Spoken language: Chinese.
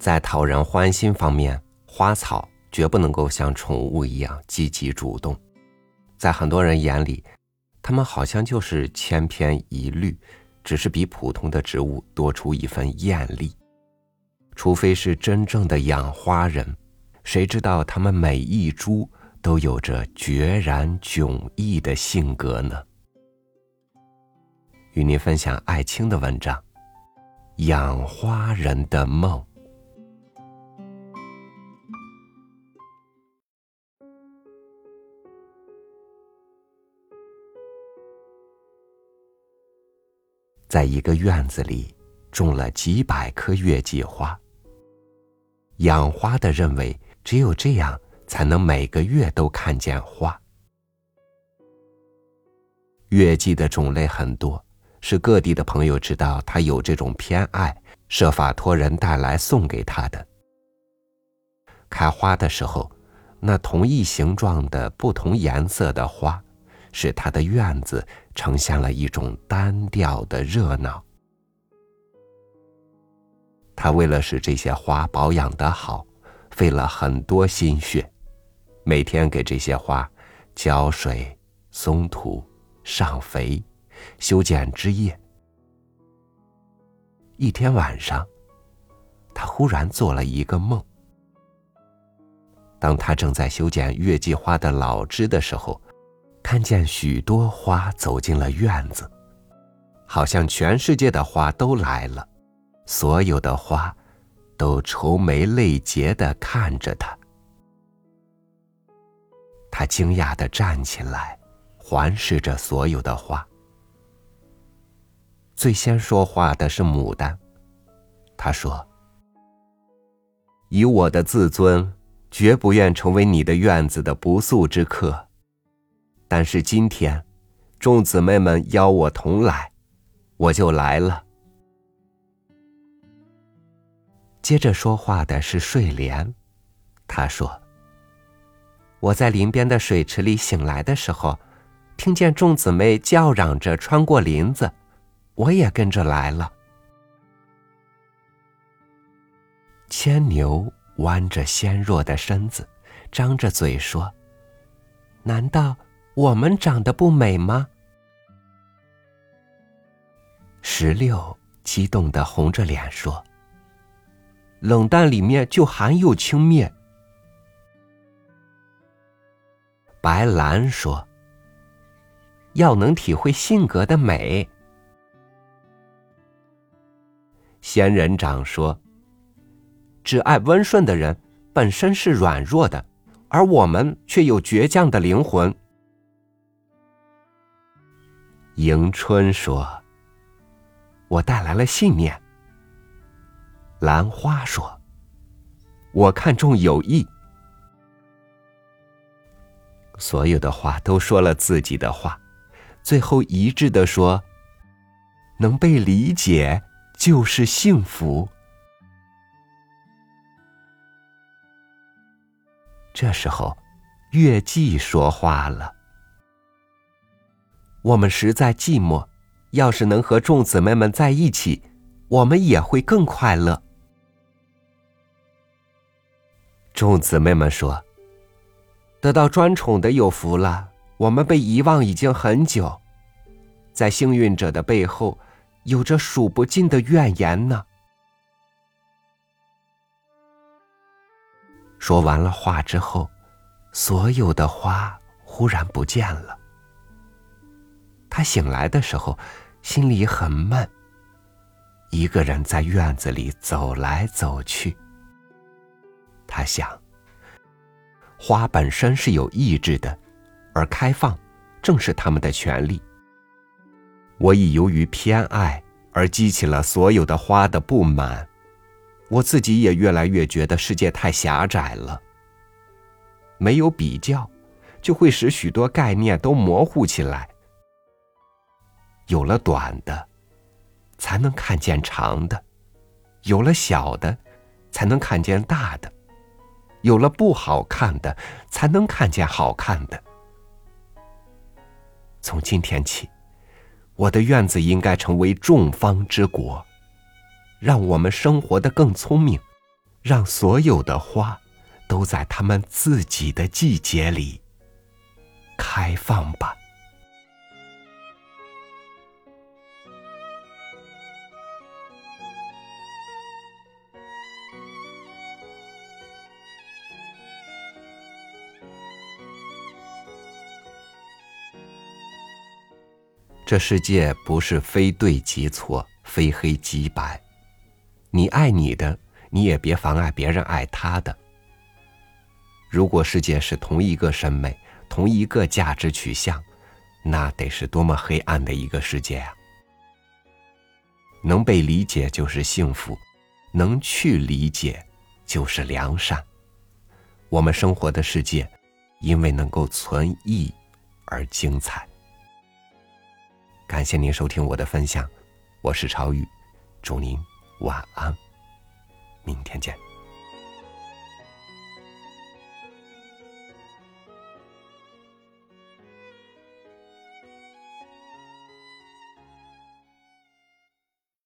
在讨人欢心方面，花草绝不能够像宠物一样积极主动。在很多人眼里，它们好像就是千篇一律，只是比普通的植物多出一份艳丽。除非是真正的养花人，谁知道它们每一株都有着决然迥异的性格呢？与您分享艾青的文章《养花人的梦》。在一个院子里，种了几百棵月季花。养花的认为，只有这样才能每个月都看见花。月季的种类很多，是各地的朋友知道他有这种偏爱，设法托人带来送给他的。开花的时候，那同一形状的不同颜色的花。使他的院子呈现了一种单调的热闹。他为了使这些花保养得好，费了很多心血，每天给这些花浇水、松土、上肥、修剪枝叶。一天晚上，他忽然做了一个梦。当他正在修剪月季花的老枝的时候。看见许多花走进了院子，好像全世界的花都来了，所有的花都愁眉泪结的看着他。他惊讶的站起来，环视着所有的花。最先说话的是牡丹，他说：“以我的自尊，绝不愿成为你的院子的不速之客。”但是今天，众姊妹们邀我同来，我就来了。接着说话的是睡莲，他说：“我在林边的水池里醒来的时候，听见众姊妹叫嚷着穿过林子，我也跟着来了。”牵牛弯着纤弱的身子，张着嘴说：“难道？”我们长得不美吗？石榴激动的红着脸说：“冷淡里面就含有轻蔑。”白兰说：“要能体会性格的美。”仙人掌说：“只爱温顺的人本身是软弱的，而我们却有倔强的灵魂。”迎春说：“我带来了信念。”兰花说：“我看重友谊。”所有的话都说了自己的话，最后一致的说：“能被理解就是幸福。”这时候，月季说话了。我们实在寂寞，要是能和众姊妹们在一起，我们也会更快乐。众姊妹们说：“得到专宠的有福了，我们被遗忘已经很久，在幸运者的背后，有着数不尽的怨言呢。”说完了话之后，所有的花忽然不见了。他醒来的时候，心里很闷。一个人在院子里走来走去。他想，花本身是有意志的，而开放正是他们的权利。我已由于偏爱而激起了所有的花的不满，我自己也越来越觉得世界太狭窄了。没有比较，就会使许多概念都模糊起来。有了短的，才能看见长的；有了小的，才能看见大的；有了不好看的，才能看见好看的。从今天起，我的院子应该成为众方之国，让我们生活的更聪明，让所有的花都在它们自己的季节里开放吧。这世界不是非对即错，非黑即白。你爱你的，你也别妨碍别人爱他的。如果世界是同一个审美、同一个价值取向，那得是多么黑暗的一个世界啊！能被理解就是幸福，能去理解就是良善。我们生活的世界，因为能够存异而精彩。感谢您收听我的分享，我是朝宇，祝您晚安，明天见。